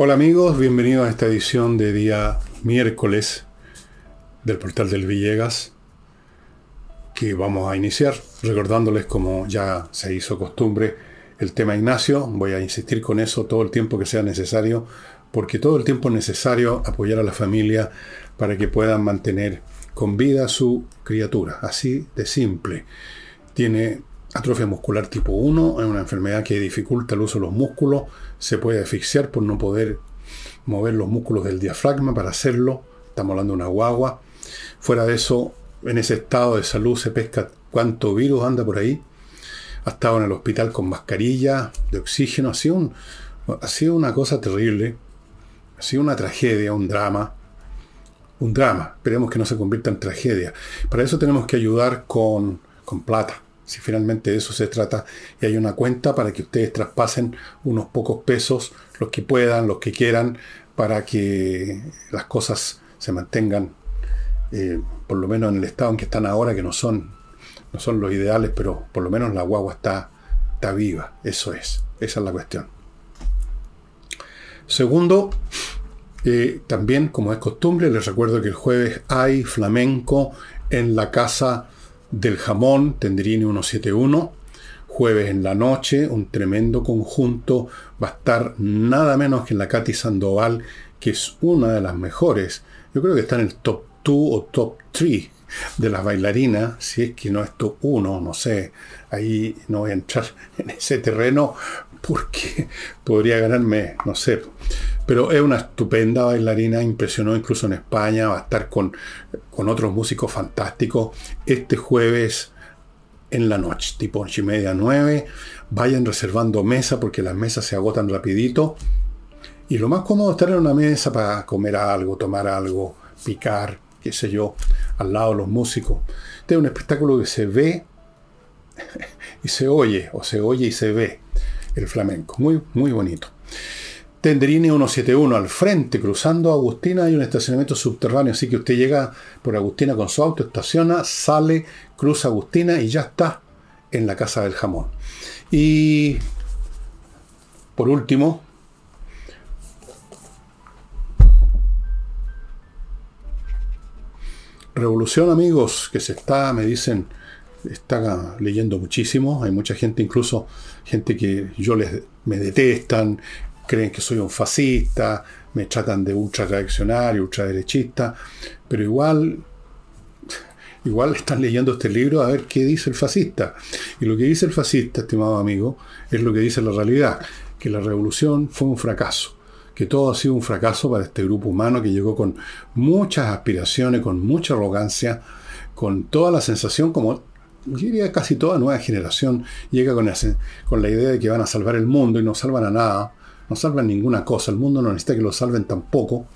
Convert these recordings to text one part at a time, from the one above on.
Hola amigos, bienvenidos a esta edición de día miércoles del portal del Villegas que vamos a iniciar recordándoles como ya se hizo costumbre el tema Ignacio. Voy a insistir con eso todo el tiempo que sea necesario porque todo el tiempo es necesario apoyar a la familia para que puedan mantener con vida su criatura. Así de simple. Tiene atrofia muscular tipo 1, es una enfermedad que dificulta el uso de los músculos, se puede asfixiar por no poder mover los músculos del diafragma para hacerlo. Estamos hablando de una guagua. Fuera de eso, en ese estado de salud se pesca cuánto virus anda por ahí. Ha estado en el hospital con mascarilla de oxígeno. Ha sido, ha sido una cosa terrible. Ha sido una tragedia, un drama un drama. Esperemos que no se convierta en tragedia. Para eso tenemos que ayudar con, con plata. Si finalmente de eso se trata y hay una cuenta para que ustedes traspasen unos pocos pesos, los que puedan, los que quieran, para que las cosas se mantengan, eh, por lo menos en el estado en que están ahora, que no son, no son los ideales, pero por lo menos la guagua está, está viva. Eso es. Esa es la cuestión. Segundo, eh, también, como es costumbre, les recuerdo que el jueves hay flamenco en la casa del jamón, Tendrini 171. Jueves en la noche, un tremendo conjunto. Va a estar nada menos que en la Katy Sandoval, que es una de las mejores. Yo creo que está en el top 2 o top 3 de las bailarinas, si es que no es top 1, no sé. Ahí no voy a entrar en ese terreno porque podría ganarme, no sé, pero es una estupenda bailarina, impresionó incluso en España, va a estar con, con otros músicos fantásticos este jueves en la noche, tipo 8 y media, 9. Vayan reservando mesa porque las mesas se agotan rapidito. Y lo más cómodo es estar en una mesa para comer algo, tomar algo, picar, qué sé yo, al lado de los músicos. Este es un espectáculo que se ve y se oye, o se oye y se ve el flamenco. Muy, muy bonito. Tenderini 171 al frente, cruzando Agustina, hay un estacionamiento subterráneo, así que usted llega por Agustina con su auto, estaciona, sale, cruza Agustina y ya está en la casa del jamón. Y por último, Revolución, amigos, que se está, me dicen, está leyendo muchísimo. Hay mucha gente, incluso gente que yo les me detestan, creen que soy un fascista, me tratan de ultra reaccionario, ultraderechista, pero igual, igual están leyendo este libro a ver qué dice el fascista. Y lo que dice el fascista, estimado amigo, es lo que dice la realidad, que la revolución fue un fracaso que todo ha sido un fracaso para este grupo humano que llegó con muchas aspiraciones, con mucha arrogancia, con toda la sensación, como diría casi toda nueva generación, llega con con la idea de que van a salvar el mundo y no salvan a nada, no salvan ninguna cosa, el mundo no necesita que lo salven tampoco.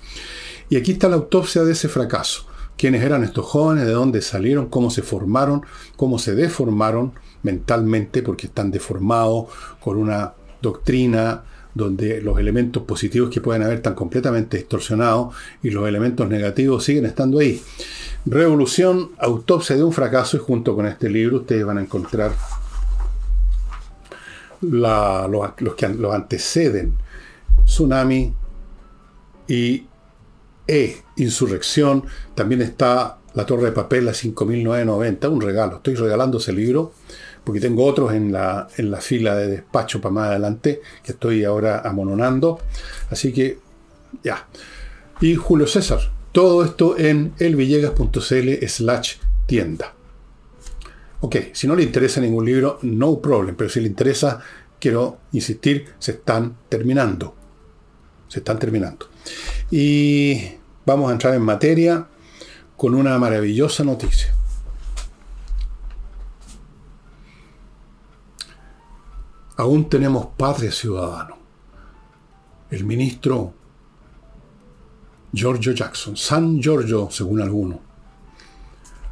Y aquí está la autopsia de ese fracaso. ¿Quiénes eran estos jóvenes? ¿De dónde salieron? ¿Cómo se formaron? ¿Cómo se deformaron mentalmente? Porque están deformados con una doctrina donde los elementos positivos que pueden haber están completamente distorsionados y los elementos negativos siguen estando ahí. Revolución, autopsia de un fracaso y junto con este libro ustedes van a encontrar los, que los anteceden tsunami y E, insurrección. También está La Torre de Papel, la 5990, un regalo. Estoy regalando ese libro porque tengo otros en la, en la fila de despacho para más adelante que estoy ahora amononando. Así que ya. Y Julio César. Todo esto en elvillegas.cl slash tienda. Ok, si no le interesa ningún libro, no problem, pero si le interesa, quiero insistir, se están terminando se están terminando. Y vamos a entrar en materia con una maravillosa noticia. Aún tenemos patria ciudadano. El ministro Giorgio Jackson, San Giorgio según algunos,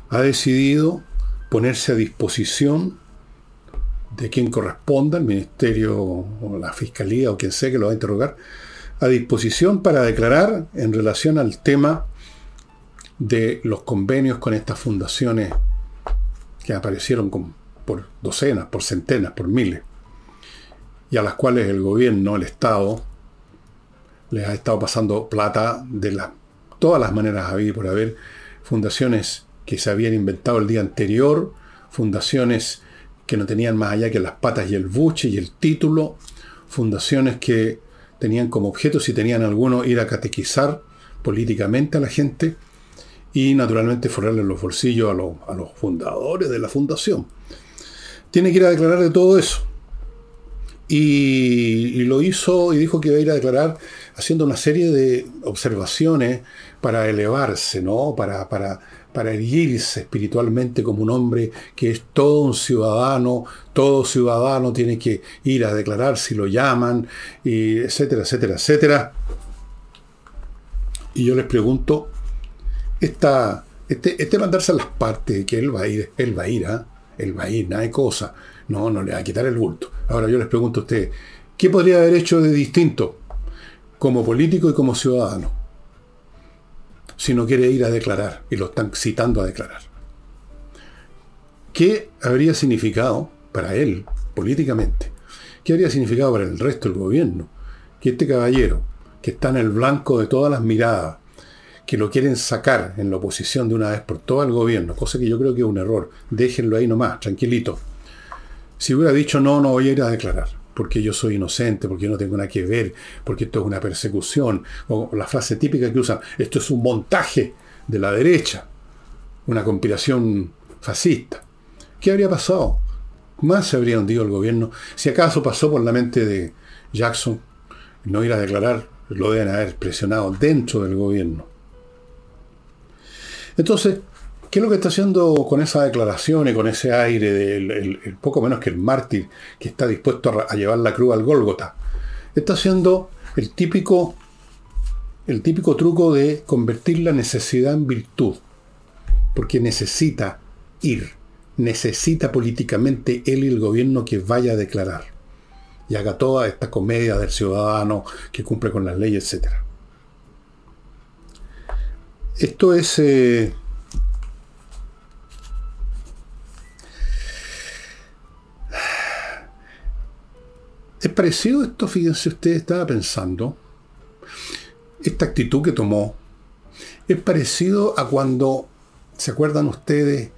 ha decidido ponerse a disposición de quien corresponda, el ministerio o la fiscalía o quien sea que lo va a interrogar, a disposición para declarar en relación al tema de los convenios con estas fundaciones que aparecieron por docenas, por centenas, por miles, y a las cuales el gobierno, el Estado, les ha estado pasando plata de la, todas las maneras habidas por haber. Fundaciones que se habían inventado el día anterior, fundaciones que no tenían más allá que las patas y el buche y el título, fundaciones que tenían como objeto, si tenían alguno, ir a catequizar políticamente a la gente y naturalmente forrarle los bolsillos a, a los fundadores de la fundación. Tiene que ir a declarar de todo eso. Y, lo hizo y dijo que iba a ir a declarar haciendo una serie de observaciones para elevarse, ¿no? Para, para, para erguirse espiritualmente como un hombre que es todo un ciudadano, todo ciudadano tiene que ir a declarar si lo llaman, etcétera, etcétera, etcétera. Y yo les pregunto, esta, este, este mandarse a las partes, que él va a ir, él va a ir, ¿ah? él va a ir, nada de cosa, no, no le va a quitar el bulto. Ahora yo les pregunto a ustedes, ¿qué podría haber hecho de distinto como político y como ciudadano? Si no quiere ir a declarar y lo están citando a declarar. ¿Qué habría significado para él, políticamente? ¿Qué habría significado para el resto del gobierno? Que este caballero, que está en el blanco de todas las miradas, que lo quieren sacar en la oposición de una vez por todo el gobierno, cosa que yo creo que es un error. Déjenlo ahí nomás, tranquilito. Si hubiera dicho no, no voy a ir a declarar, porque yo soy inocente, porque no tengo nada que ver, porque esto es una persecución, o la frase típica que usan, esto es un montaje de la derecha, una conspiración fascista. ¿Qué habría pasado? Más se habría hundido el gobierno. Si acaso pasó por la mente de Jackson no ir a declarar, lo deben haber presionado dentro del gobierno. Entonces, ¿qué es lo que está haciendo con esa declaración y con ese aire del poco menos que el mártir que está dispuesto a, llevar la cruz al Gólgota? Está haciendo el típico, el típico truco de convertir la necesidad en virtud, porque necesita ir, necesita políticamente él y el gobierno que vaya a declarar y haga toda esta comedia del ciudadano que cumple con las leyes, etc. Esto es... Eh, es parecido esto, fíjense ustedes, estaba pensando, esta actitud que tomó, es parecido a cuando, ¿se acuerdan ustedes?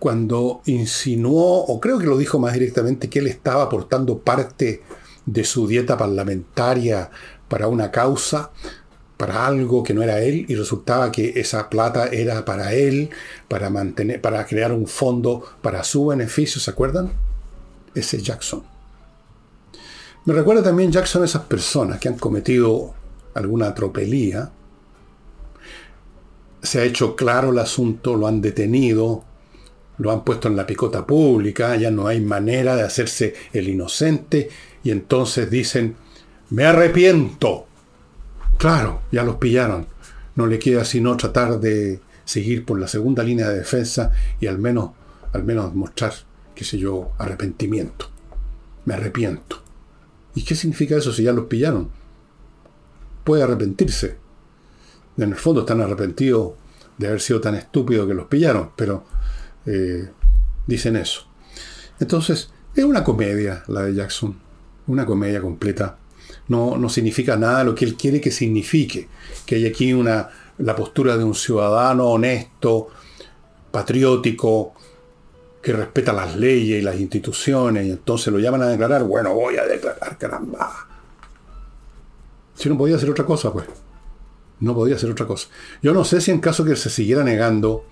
Cuando insinuó, o creo que lo dijo más directamente, que él estaba aportando parte de su dieta parlamentaria para una causa, para algo que no era él y resultaba que esa plata era para él, para mantener, para crear un fondo para su beneficio, ¿se acuerdan? Ese Jackson. Me recuerda también Jackson a esas personas que han cometido alguna tropelía. Se ha hecho claro el asunto, lo han detenido, lo han puesto en la picota pública, ya no hay manera de hacerse el inocente y entonces dicen, me arrepiento, Claro, ya los pillaron. No le queda sino tratar de seguir por la segunda línea de defensa y al menos, al menos mostrar, qué sé yo, arrepentimiento. Me arrepiento. ¿Y qué significa eso si ya los pillaron? Puede arrepentirse. En el fondo están arrepentidos de haber sido tan estúpidos que los pillaron, pero eh, dicen eso. Entonces, es una comedia la de Jackson, una comedia completa no, significa nada lo que él quiere que signifique. Que hay aquí una, la postura de un ciudadano honesto, patriótico, que respeta las leyes y las instituciones, y entonces lo llaman a declarar, bueno, voy a declarar, caramba. Si no podía hacer otra cosa, pues. No podía hacer otra cosa. Yo no sé si en caso que se siguiera negando,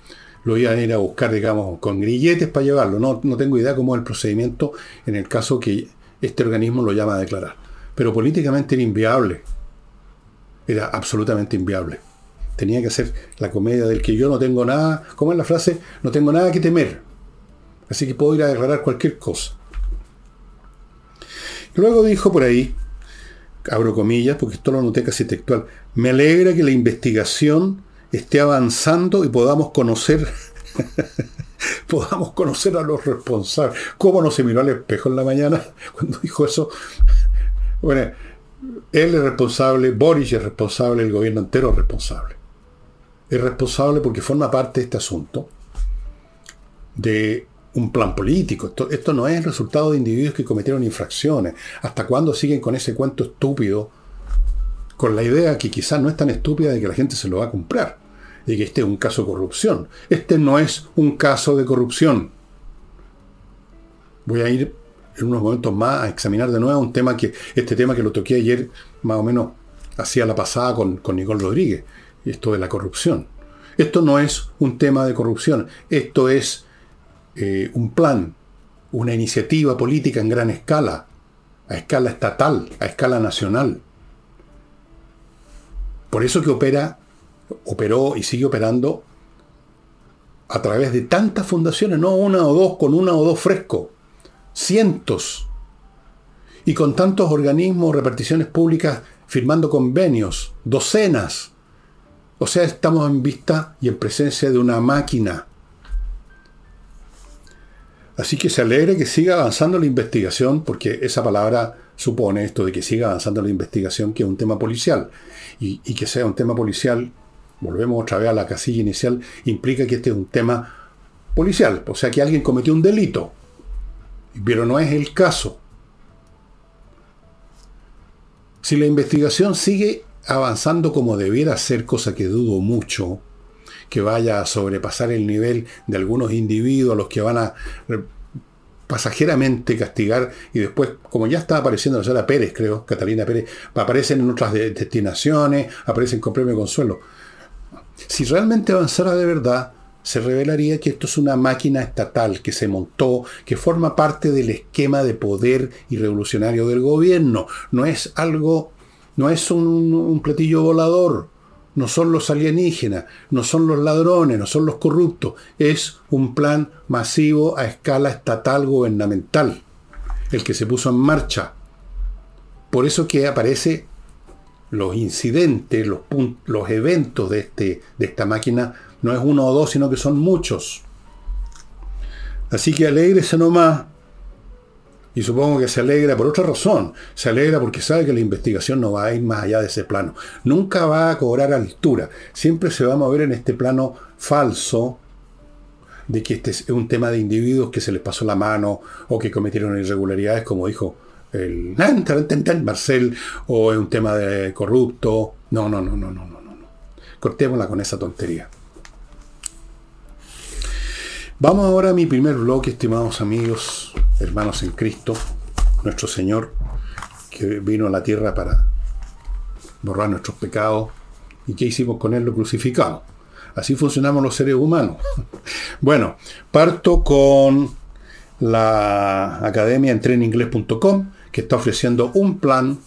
lo iban a ir a buscar, digamos, con grilletes para llevarlo. No, no tengo idea cómo es el procedimiento en el caso que este organismo lo llama a declarar pero políticamente era inviable. Era absolutamente inviable. Tenía que ser la comedia del que yo no tengo nada, ¿cómo es la frase? No tengo nada que temer. Así que puedo ir a declarar cualquier cosa. Luego dijo por ahí, abro comillas, porque esto lo noté casi textual, me alegra que la investigación esté avanzando y podamos conocer podamos conocer a los responsables. ¿Cómo no se miró al espejo en la mañana cuando dijo eso? Bueno, él es responsable, Boris es responsable, el gobierno entero es responsable. Es responsable porque forma parte de este asunto de un plan político. Esto, no es el resultado de individuos que cometieron infracciones. ¿Hasta cuándo siguen con ese cuento estúpido con la idea que quizás no es tan estúpida de que la gente se lo va a comprar, y que este es un caso de corrupción. Este no es un caso de corrupción. Voy a ir en unos momentos más a examinar de nuevo un tema que, este tema que lo toqué ayer, más o menos hacía la pasada con, con Nicole Rodríguez, esto de la corrupción. Esto no es un tema de corrupción, esto es eh, un plan, una iniciativa política en gran escala, a escala estatal, a escala nacional. Por eso que opera, operó y sigue operando a través de tantas fundaciones, no una o dos, con una o dos fresco, cientos, y con tantos organismos, reparticiones públicas firmando convenios, docenas. O sea, estamos en vista y en presencia de una máquina Así que se alegra que siga avanzando la investigación, porque esa palabra supone esto de que siga avanzando la investigación, que es un tema policial. Y, que sea un tema policial, volvemos otra vez a la casilla inicial, implica que este es un tema policial, o sea que alguien cometió un delito. Pero no es el caso. Si la investigación sigue avanzando como debiera ser, cosa que dudo mucho, que vaya a sobrepasar el nivel de algunos individuos, los que van a pasajeramente castigar y después, como ya está apareciendo la señora Pérez, creo, Catalina Pérez, aparecen en otras destinaciones, aparecen con premio consuelo. Si realmente avanzara de verdad, se revelaría que esto es una máquina estatal que se montó, que forma parte del esquema de poder y revolucionario del gobierno. No es algo, no es un, un platillo volador no son los alienígenas, no son los ladrones, no son los corruptos, es un plan masivo a escala estatal gubernamental, el que se puso en marcha. Por eso que aparece los incidentes, los, eventos de, este, de esta máquina, no es uno o dos, sino que son muchos. Así que alegrese nomás y supongo que se alegra por otra razón. Se alegra porque sabe que la investigación no va a ir más allá de ese plano. Nunca va a cobrar altura. Siempre se va a mover en este plano falso de que este es un tema de individuos que se les pasó la mano o que cometieron irregularidades, como dijo el Marcel, o es un tema de corrupto. No, no, no, no, no, no, no. Cortémosla con esa tontería. Vamos ahora a mi primer bloque, estimados amigos hermanos en Cristo, nuestro Señor, que vino a la tierra para borrar nuestros pecados. ¿Y qué hicimos con Él? Lo crucificado. Así funcionamos los seres humanos. Bueno, parto con la academia en que está ofreciendo un plan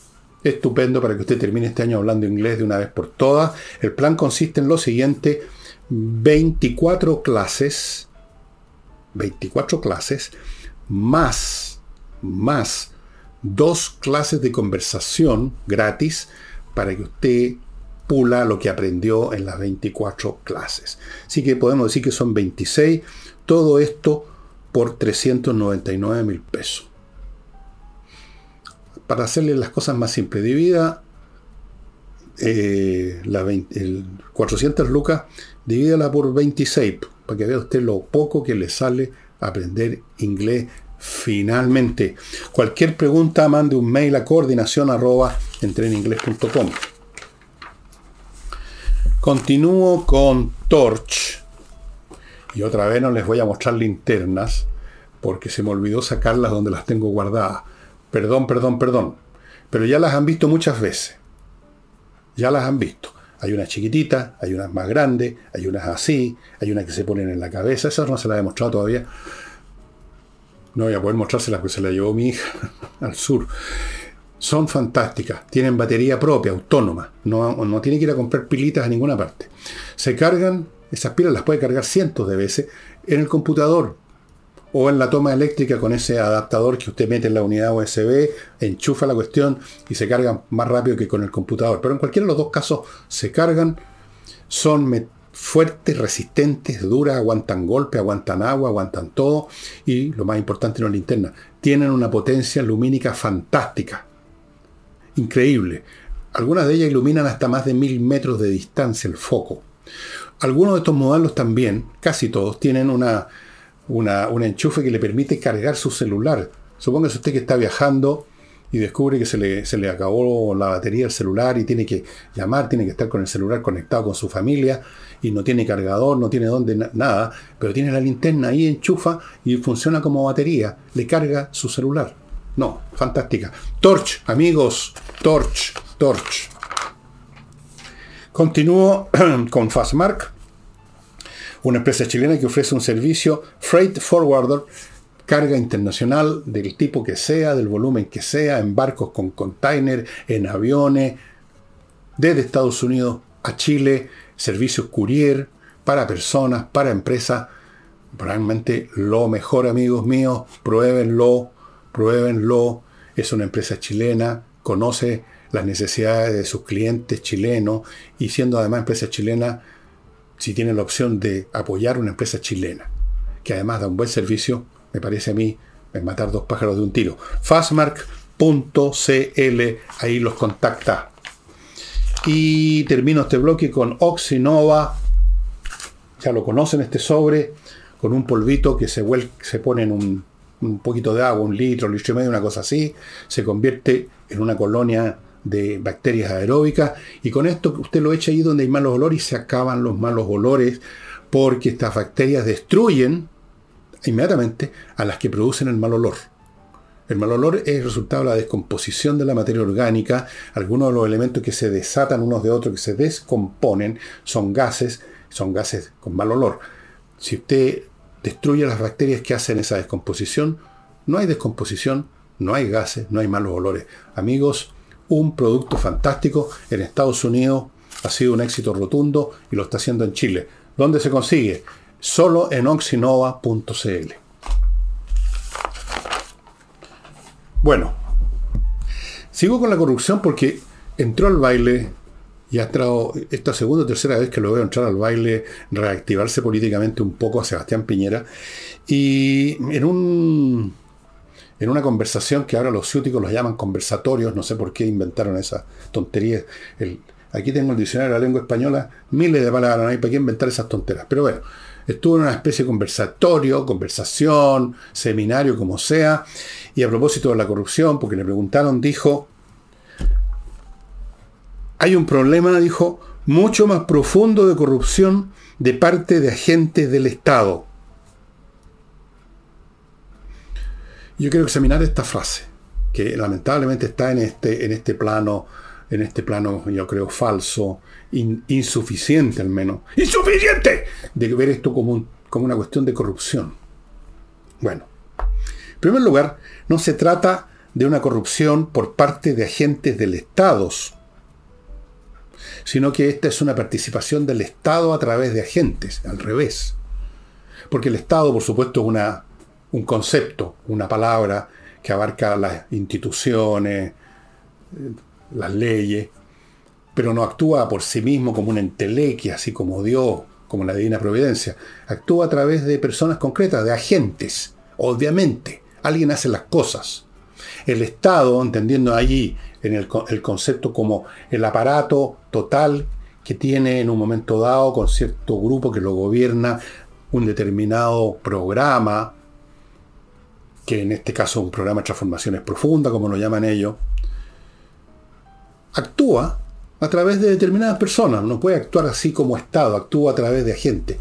estupendo para que usted termine este año hablando inglés de una vez por todas. El plan consiste en lo siguiente, 24 clases, 24 clases más, más dos clases de conversación gratis para que usted pula lo que aprendió en las 24 clases. Así que podemos decir que son 26, todo esto por 399 mil pesos. Para hacerle las cosas más simples, divida eh, la el 400 lucas, divídala por 26, para que vea usted lo poco que le sale aprender inglés finalmente. Cualquier pregunta, mande un mail a coordinación arroba. Continúo con Torch. Y otra vez no les voy a mostrar linternas porque se me olvidó sacarlas donde las tengo guardadas. Perdón, perdón, perdón. Pero ya las han visto muchas veces. Ya las han visto. Hay unas chiquititas, hay unas más grandes, hay unas así, hay unas que se ponen en la cabeza. Esas no se las he mostrado todavía. No voy a poder mostrárselas porque se la llevó mi hija al sur. Son fantásticas, tienen batería propia, autónoma. No, no tiene que ir a comprar pilitas a ninguna parte. Se cargan, esas pilas las puede cargar cientos de veces en el computador o en la toma eléctrica con ese adaptador que usted mete en la unidad USB, enchufa la cuestión y se cargan más rápido que con el computador. Pero en cualquiera de los dos casos se cargan, son fuertes, resistentes, duras, aguantan golpe, aguantan agua, aguantan todo y lo más importante no la linterna, tienen una potencia lumínica fantástica, increíble. Algunas de ellas iluminan hasta más de mil metros de distancia el foco. Algunos de estos modelos también, casi todos, tienen una una, un enchufe que le permite cargar su celular. Supóngase usted que está viajando y descubre que se le, se le acabó la batería del celular y tiene que llamar, tiene que estar con el celular conectado con su familia y no tiene cargador, no tiene dónde, nada, pero tiene la linterna ahí, enchufa y funciona como batería, le carga su celular. No, fantástica. Torch, amigos, Torch, Torch. Continúo con Fastmark, una empresa chilena que ofrece un servicio freight forwarder carga internacional del tipo que sea, del volumen que sea, en barcos con container, en aviones, desde Estados Unidos a Chile, servicios courier para personas, para empresas. Realmente lo mejor, amigos míos, pruébenlo, pruébenlo. Es una empresa chilena, conoce las necesidades de sus clientes chilenos y siendo además empresa chilena, si tienen la opción de apoyar una empresa chilena, que además da un buen servicio, me parece a mí, matar dos pájaros de un tiro. Fastmark.cl, ahí los contacta. Y termino este bloque con Oxinova. Ya lo conocen este sobre, con un polvito que se, se pone en un, un, poquito de agua, un litro, un litro y medio, una cosa así. Se convierte en una colonia de bacterias aeróbicas. Y con esto usted lo echa ahí donde hay malos olores y se acaban los malos olores porque estas bacterias destruyen inmediatamente a las que producen el mal olor. El mal olor es el resultado de la descomposición de la materia orgánica. Algunos de los elementos que se desatan unos de otros, que se descomponen, son gases, son gases con mal olor. Si usted destruye las bacterias que hacen esa descomposición, no hay descomposición, no hay gases, no hay malos olores. Amigos, un producto fantástico en Estados Unidos ha sido un éxito rotundo y lo está haciendo en Chile. ¿Dónde se consigue? solo en oxinova.cl. Bueno, sigo con la corrupción porque entró al baile y ha entrado esta segunda o tercera vez que lo veo entrar al baile, reactivarse políticamente un poco a Sebastián Piñera. Y en un en una conversación que ahora los ciúticos los llaman conversatorios, no sé por qué inventaron esa tontería. aquí tengo el diccionario de la lengua española, miles de palabras, no hay para qué inventar esas tonteras. Pero bueno, estuvo en una especie de conversatorio, conversación, seminario, como sea, y a propósito de la corrupción, porque le preguntaron, dijo, hay un problema, dijo, mucho más profundo de corrupción de parte de agentes del Estado. Yo quiero examinar esta frase, que lamentablemente está en este, en este plano, en este plano, yo creo, falso, insuficiente al menos, insuficiente, de ver esto como, como una cuestión de corrupción. Bueno, en primer lugar, no se trata de una corrupción por parte de agentes del Estado, sino que esta es una participación del Estado a través de agentes, al revés. Porque el Estado, por supuesto, es una, un concepto, una palabra que abarca las instituciones, las leyes, pero no actúa por sí mismo como una entelequia, así como Dios, como la divina providencia. Actúa a través de personas concretas, de agentes, obviamente. Alguien hace las cosas. El Estado, entendiendo allí en el, el concepto como el aparato total que tiene en un momento dado con cierto grupo que lo gobierna un determinado programa, que en este caso es un programa de transformaciones profundas, como lo llaman ellos, actúa a través de determinadas personas. No puede actuar así como Estado, actúa a través de agentes.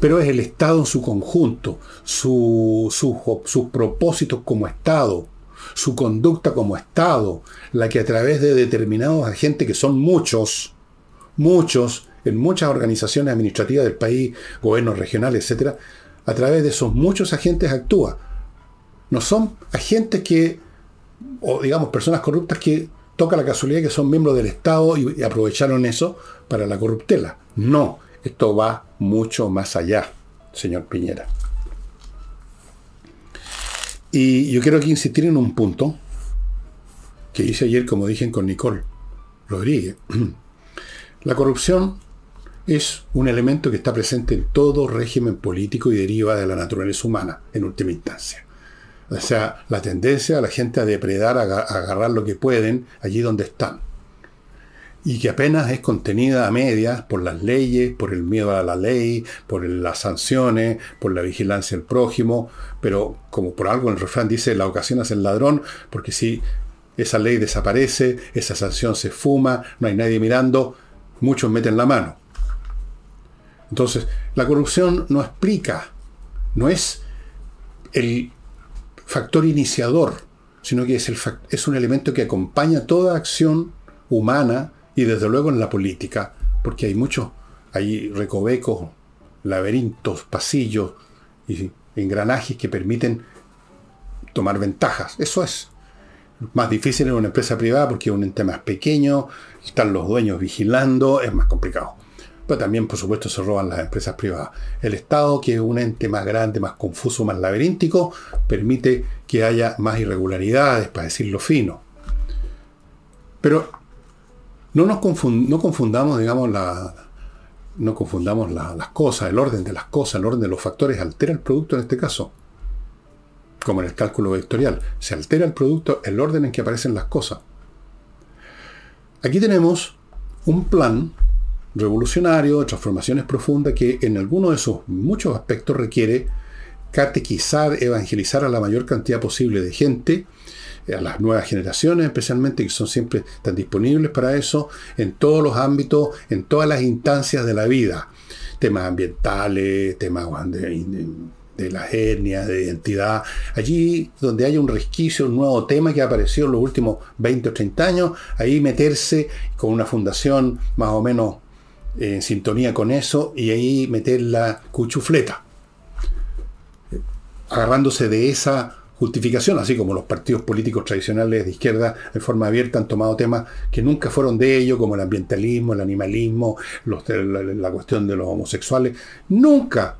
Pero es el Estado en su conjunto, sus propósitos como Estado, su conducta como Estado, la que a través de determinados agentes, que son muchos, muchos, en muchas organizaciones administrativas del país, gobiernos regionales, etc., a través de esos muchos agentes actúa. No son agentes que, o digamos, personas corruptas que toca la casualidad que son miembros del Estado y, aprovecharon eso para la corruptela. No, esto va mucho más allá, señor Piñera. Y yo quiero aquí insistir en un punto que hice ayer, como dije con Nicole Rodríguez. La corrupción es un elemento que está presente en todo régimen político y deriva de la naturaleza humana, en última instancia. O sea, la tendencia a la gente a depredar, a agarrar lo que pueden allí donde están. Y que apenas es contenida a medias por las leyes, por el miedo a la ley, por las sanciones, por la vigilancia del prójimo, pero como por algo el refrán dice, la ocasión es el ladrón, porque si esa ley desaparece, esa sanción se fuma, no hay nadie mirando, muchos meten la mano. Entonces, la corrupción no explica, no es el factor iniciador, sino que es, el, es un elemento que acompaña toda acción humana y desde luego en la política, porque hay muchos, hay recovecos, laberintos, pasillos y engranajes que permiten tomar ventajas. Eso es más difícil en una empresa privada porque es un ente más pequeño, están los dueños vigilando, es más complicado. Pero también, por supuesto, se roban las empresas privadas. El Estado, que es un ente más grande, más confuso, más laberíntico, permite que haya más irregularidades, para decirlo fino. Pero no nos no confundamos, digamos, la, no confundamos las cosas, el orden de las cosas, el orden de los factores altera el producto en este caso. Como en el cálculo vectorial. Se altera el producto, el orden en que aparecen las cosas. Aquí tenemos un plan revolucionario, transformaciones profundas, que en algunos de sus muchos aspectos requiere catequizar, evangelizar a la mayor cantidad posible de gente, eh, a las nuevas generaciones especialmente, que son siempre tan disponibles para eso, en todos los ámbitos, en todas las instancias de la vida. Temas ambientales, temas de, de, la etnia, de identidad. Allí donde haya un resquicio, un nuevo tema que ha aparecido en los últimos 20 o 30 años, ahí meterse con una fundación más o menos en sintonía con eso y ahí meter la cuchufleta, agarrándose de esa justificación, así como los partidos políticos tradicionales de izquierda en forma abierta han tomado temas que nunca fueron de ellos, como el ambientalismo, el animalismo, la, cuestión de los homosexuales. Nunca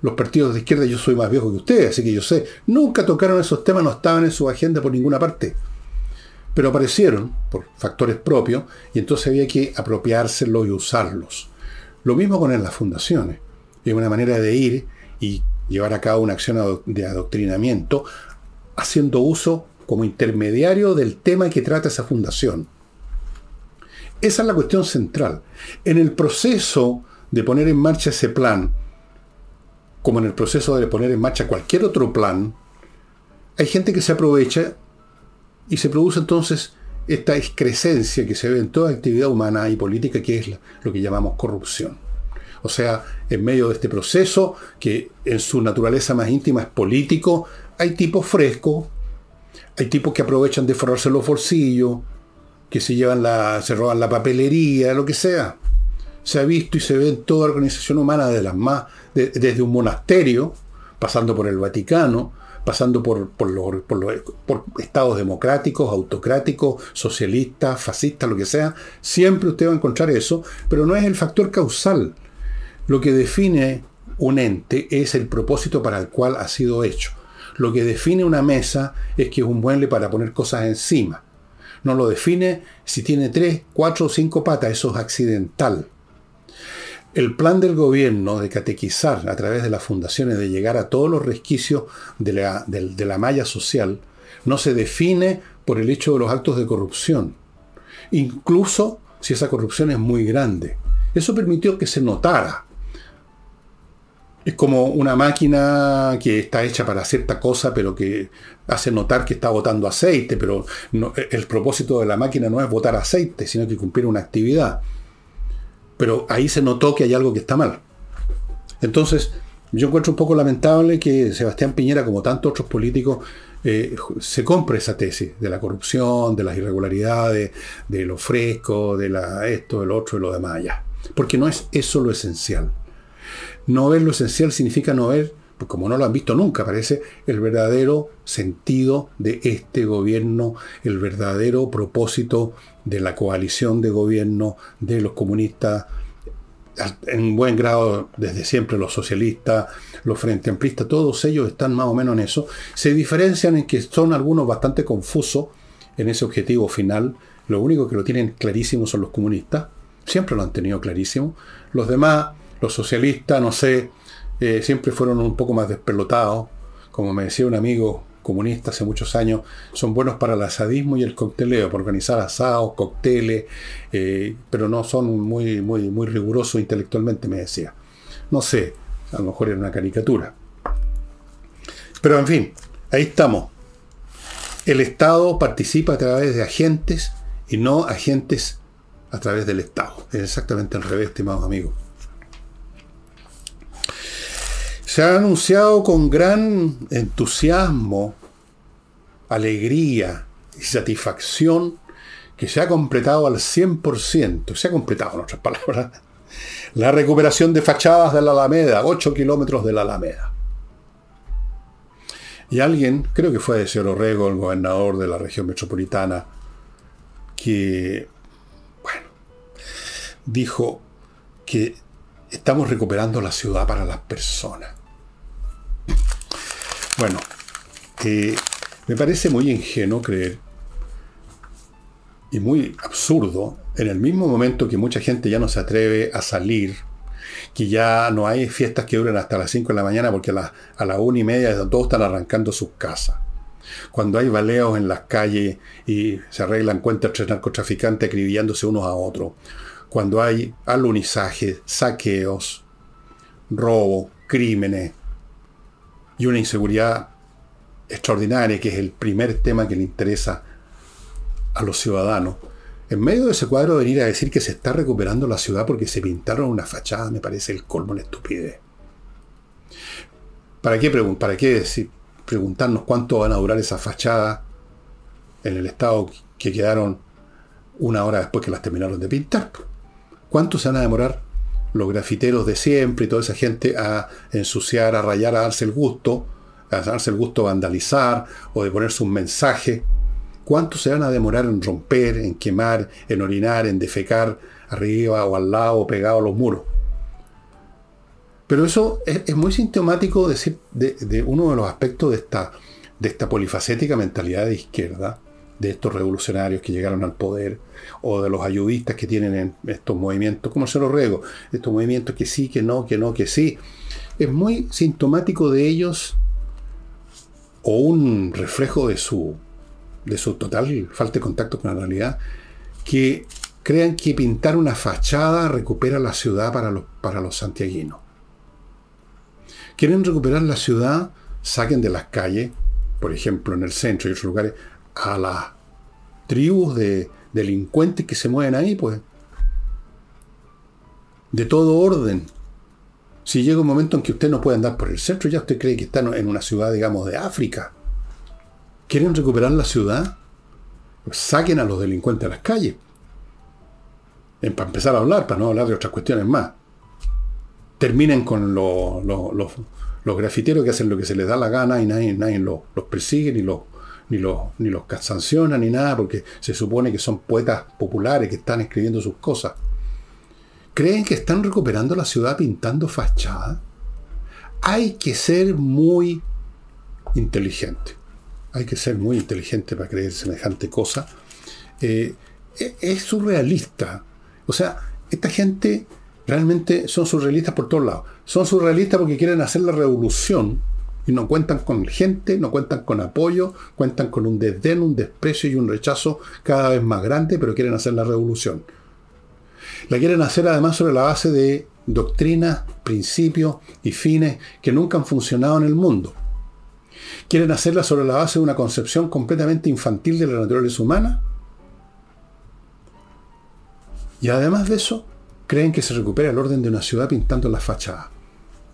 los partidos de izquierda, yo soy más viejo que ustedes, así que yo sé, nunca tocaron esos temas, no estaban en su agenda por ninguna parte pero aparecieron por factores propios y entonces había que apropiárselos y usarlos. Lo mismo con las fundaciones. Es una manera de ir y llevar a cabo una acción de adoctrinamiento haciendo uso como intermediario del tema que trata esa fundación. Esa es la cuestión central. En el proceso de poner en marcha ese plan, como en el proceso de poner en marcha cualquier otro plan, hay gente que se aprovecha y se produce entonces esta excrescencia que se ve en toda actividad humana y política, que es lo que llamamos corrupción. O sea, en medio de este proceso, que en su naturaleza más íntima es político, hay tipos frescos, hay tipos que aprovechan de forrarse los bolsillos, que se llevan la, se roban la papelería, lo que sea. Se ha visto y se ve en toda organización humana de las más, desde un monasterio, pasando por el Vaticano, pasando por, por, por, estados democráticos, autocráticos, socialistas, fascistas, lo que sea, siempre usted va a encontrar eso, pero no es el factor causal. Lo que define un ente es el propósito para el cual ha sido hecho. Lo que define una mesa es que es un mueble para poner cosas encima. No lo define si tiene tres, cuatro o cinco patas, eso es accidental. El plan del gobierno de catequizar a través de las fundaciones, de llegar a todos los resquicios de la, de, la malla social, no se define por el hecho de los actos de corrupción, incluso si esa corrupción es muy grande. Eso permitió que se notara. Es como una máquina que está hecha para cierta cosa, pero que hace notar que está botando aceite, pero el propósito de la máquina no es botar aceite, sino que cumplir una actividad. Pero ahí se notó que hay algo que está mal. Entonces, yo encuentro un poco lamentable que Sebastián Piñera, como tantos otros políticos, eh, se compre esa tesis de la corrupción, de las irregularidades, de lo fresco, de la, esto, de lo otro, de lo demás allá. Porque no es eso lo esencial. No ver lo esencial significa no ver, pues como no lo han visto nunca, parece, el verdadero sentido de este gobierno, el verdadero propósito de la coalición de gobierno de los comunistas, en buen grado desde siempre los socialistas, los frente amplistas, todos ellos están más o menos en eso. Se diferencian en que son algunos bastante confusos en ese objetivo final. Lo único que lo tienen clarísimo son los comunistas. Siempre lo han tenido clarísimo. Los demás, los socialistas, no sé, eh, siempre fueron un poco más despelotados. Como me decía un amigo comunistas hace muchos años son buenos para el asadismo y el cocteleo, para organizar asados, cócteles, eh, pero no son muy, muy, muy rigurosos intelectualmente, me decía. No sé, a lo mejor era una caricatura. Pero en fin, ahí estamos. El Estado participa a través de agentes y no agentes a través del Estado. Es exactamente al revés, estimados amigos. Se ha anunciado con gran entusiasmo, alegría y satisfacción que se ha completado al 100%, se ha completado en otras palabras, la recuperación de fachadas de la Alameda, 8 kilómetros de la Alameda. Y alguien, creo que fue de señor Orrego, el gobernador de la región metropolitana, que, bueno, dijo que estamos recuperando la ciudad para las personas. Bueno, eh, me parece muy ingenuo creer y muy absurdo, en el mismo momento que mucha gente ya no se atreve a salir, que ya no hay fiestas que duren hasta las 5 de la mañana porque a, la, a las 1 y media todos están arrancando sus casas. Cuando hay baleos en las calles y se arreglan cuentas entre narcotraficantes acribillándose unos a otros. Cuando hay alunizaje, saqueos, robo, crímenes y una inseguridad extraordinaria, que es el primer tema que le interesa a los ciudadanos. En medio de ese cuadro venir a decir que se está recuperando la ciudad porque se pintaron una fachada me parece el colmo de estupidez. ¿Para qué, ¿Para qué decir, preguntarnos cuánto van a durar esas fachadas en el estado que quedaron una hora después que las terminaron de pintar? ¿Cuánto se van a demorar los grafiteros de siempre y toda esa gente a ensuciar, a rayar, a darse el gusto, a darse el gusto de vandalizar o de ponerse un mensaje? ¿Cuánto se van a demorar en romper, en quemar, en orinar, en defecar arriba o al lado, pegado a los muros? Pero eso es, muy sintomático de, de, uno de los aspectos de esta, de esta polifacética mentalidad de izquierda, de estos revolucionarios que llegaron al poder, o de los ayudistas que tienen en estos movimientos, como se los ruego, estos movimientos que sí, que no, que no, que sí. Es muy sintomático de ellos o un reflejo de su de su total falta de contacto con la realidad, que crean que pintar una fachada recupera la ciudad para los, para los santiaguinos. Quieren recuperar la ciudad, saquen de las calles, por ejemplo en el centro y otros lugares, a las tribus de delincuentes que se mueven ahí, pues. De todo orden. Si llega un momento en que usted no puede andar por el centro, ya usted cree que está en una ciudad, digamos, de África quieren recuperar la ciudad, saquen a los delincuentes a las calles. para empezar a hablar, para no hablar de otras cuestiones más. Terminen con los, grafiteros que hacen lo que se les da la gana y nadie, nadie los, persigue, ni los, ni, los, ni los sanciona, ni nada, porque se supone que son poetas populares que están escribiendo sus cosas. ¿Creen que están recuperando la ciudad pintando fachada? Hay que ser muy inteligente hay que ser muy inteligente para creer semejante cosa, eh, e-, es surrealista. O sea, esta gente realmente son surrealistas por todos lados. Son surrealistas porque quieren hacer la revolución y no cuentan con gente, no cuentan con apoyo, cuentan con un desdén, un desprecio y un rechazo cada vez más grande, pero quieren hacer la revolución. La quieren hacer además sobre la base de doctrinas, principios y fines que nunca han funcionado en el mundo. ¿Quieren hacerla sobre la base de una concepción completamente infantil de la naturaleza humana? Y además de eso, creen que se recupera el orden de una ciudad pintando las fachadas.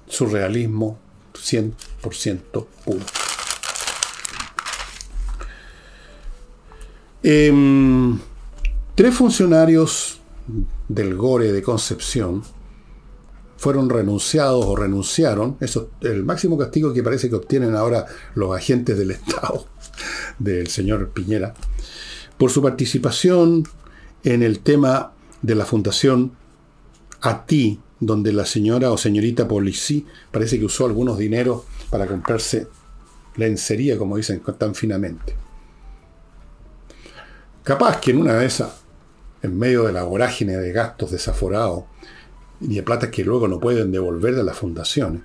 Surrealismo 100% puro. Em, tres funcionarios del Gore de Concepción fueron renunciados o renunciaron, eso es el máximo castigo que parece que obtienen ahora los agentes del Estado del señor Piñera, por su participación en el tema de la fundación A ti, donde la señora o señorita Policí parece que usó algunos dineros para comprarse lencería, como dicen tan finamente. Capaz que en una de esas, en medio de la vorágine de gastos desaforados, y de plata que luego no pueden devolver de las fundaciones.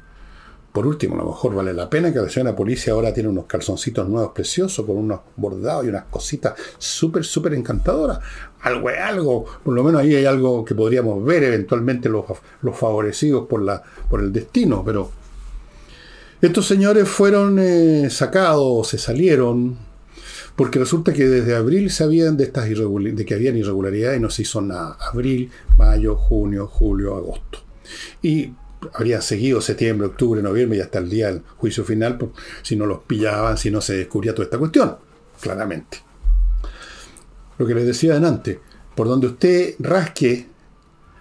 Por último, a lo mejor vale la pena que la señora policía ahora tiene unos calzoncitos nuevos preciosos con unos bordados y unas cositas súper, súper encantadoras. Algo es algo, por lo menos ahí hay algo que podríamos ver eventualmente los, los favorecidos por, la, por el destino, pero estos señores fueron eh, sacados, se salieron Porque resulta que desde abril sabían de estas de que habían irregularidades y no se hizo nada. Abril, mayo, junio, julio, agosto. Y habría seguido septiembre, octubre, noviembre y hasta el día del juicio final, si no los pillaban, si no se descubría toda esta cuestión, claramente. Lo que les decía antes, por donde usted rasque,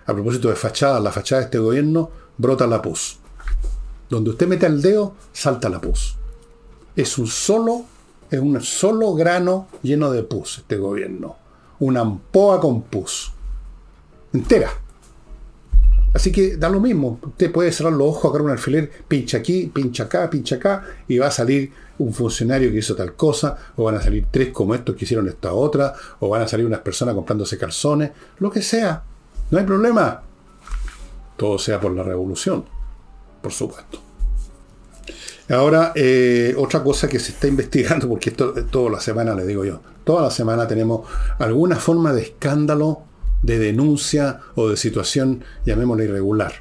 a propósito de fachada, la fachada de este gobierno, brota la pus. Donde usted mete el dedo, salta la pus. Es un solo, es un solo grano lleno de pus este gobierno. Una ampoa con pus. Entera. Así que da lo mismo. Usted puede cerrar los ojos, agarrar un alfiler, pincha aquí, pincha acá, pincha acá, y va a salir un funcionario que hizo tal cosa, o van a salir tres como estos que hicieron esta otra, o van a salir unas personas comprándose calzones, lo que sea. No hay problema. Todo sea por la revolución, por supuesto. Ahora, eh, otra cosa que se está investigando, porque esto toda la semana le digo yo, toda la semana tenemos alguna forma de escándalo de denuncia o de situación, llamémosla irregular.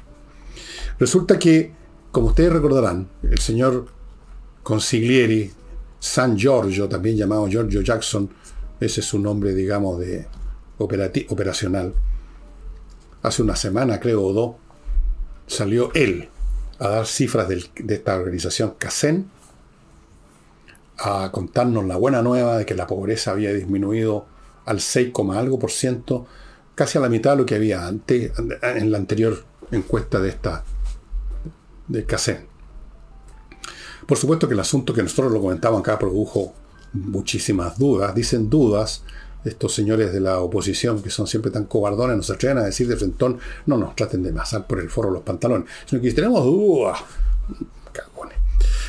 Resulta que, como ustedes recordarán, el señor Consiglieri, San Giorgio, también llamado Giorgio Jackson, ese es su nombre, digamos, de operacional, hace una semana, creo, o dos, salió él a dar cifras de esta organización CACEN, a contarnos la buena nueva de que la pobreza había disminuido al 6, algo por ciento casi a la mitad de lo que había antes, en la anterior encuesta de esta de CACEN. Por supuesto que el asunto que nosotros lo comentamos acá produjo muchísimas dudas. Dicen dudas estos señores de la oposición que son siempre tan cobardones, nos atreven a decir de frentón, no nos traten de masar por el foro los pantalones, sino que tenemos dudas. Cagones.